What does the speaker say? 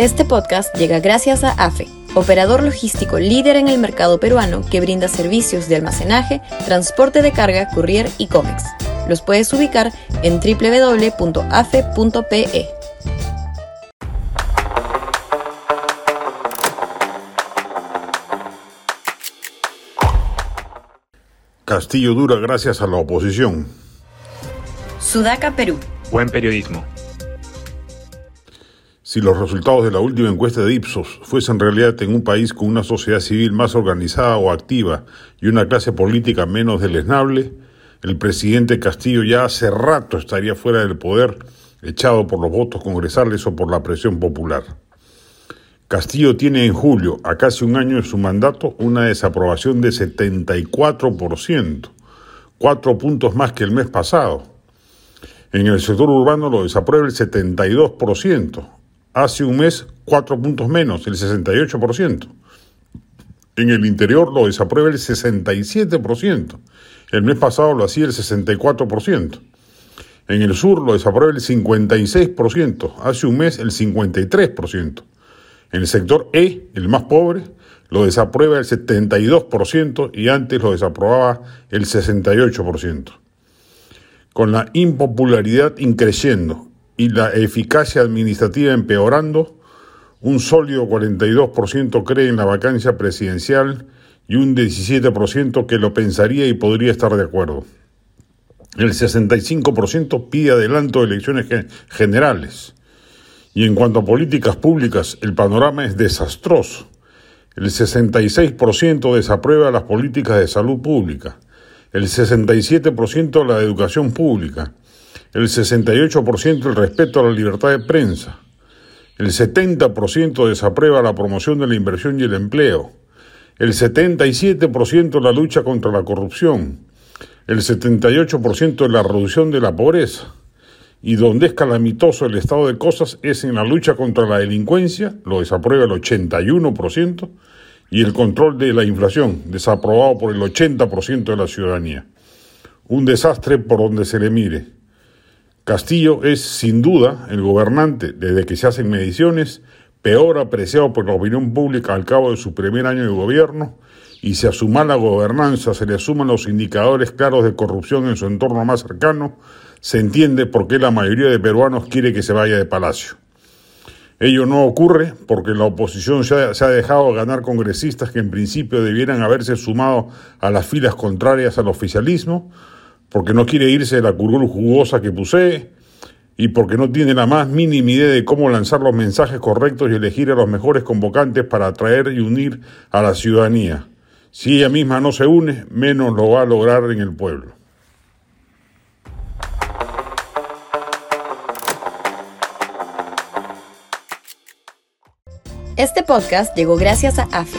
Este podcast llega gracias a AFE, operador logístico líder en el mercado peruano que brinda servicios de almacenaje, transporte de carga, courier y cómics. Los puedes ubicar en www.afe.pe. Castillo dura gracias a la oposición. Sudaca, Perú. Buen periodismo. Si los resultados de la última encuesta de Ipsos fuesen realidad en un país con una sociedad civil más organizada o activa y una clase política menos deleznable, el presidente Castillo ya hace rato estaría fuera del poder, echado por los votos congresales o por la presión popular. Castillo tiene en julio, a casi un año de su mandato, una desaprobación de 74%, cuatro puntos más que el mes pasado. En el sector urbano lo desaprueba el 72%, hace un mes cuatro puntos menos, el 68%. En el interior lo desaprueba el 67%. El mes pasado lo hacía el 64%. En el sur lo desaprueba el 56%. Hace un mes el 53%. En el sector E, el más pobre, lo desaprueba el 72% y antes lo desaprobaba el 68%. Con la impopularidad increciendo y la eficacia administrativa empeorando, un sólido 42% cree en la vacancia presidencial y un 17% que lo pensaría y podría estar de acuerdo. El 65% pide adelanto de elecciones generales. Y en cuanto a políticas públicas, el panorama es desastroso. El 66% desaprueba las políticas de salud pública, el 67% la de educación pública, el 68% el respeto a la libertad de prensa, el 70% desaprueba la promoción de la inversión y el empleo, el 77% la lucha contra la corrupción, el 78% la reducción de la pobreza, y donde es calamitoso el estado de cosas es en la lucha contra la delincuencia, lo desaprueba el 81%, y el control de la inflación, desaprobado por el 80% de la ciudadanía. Un desastre por donde se le mire. Castillo es sin duda el gobernante, desde que se hacen mediciones, peor apreciado por la opinión pública al cabo de su primer año de gobierno, y si a su mala gobernanza se le suman los indicadores claros de corrupción en su entorno más cercano, se entiende por qué la mayoría de peruanos quiere que se vaya de palacio. Ello no ocurre porque la oposición se ha, dejado ganar congresistas que en principio debieran haberse sumado a las filas contrarias al oficialismo, porque no quiere irse de la curul jugosa que posee y porque no tiene la más mínima idea de cómo lanzar los mensajes correctos y elegir a los mejores convocantes para atraer y unir a la ciudadanía. Si ella misma no se une, menos lo va a lograr en el pueblo. Este podcast llegó gracias a AFE,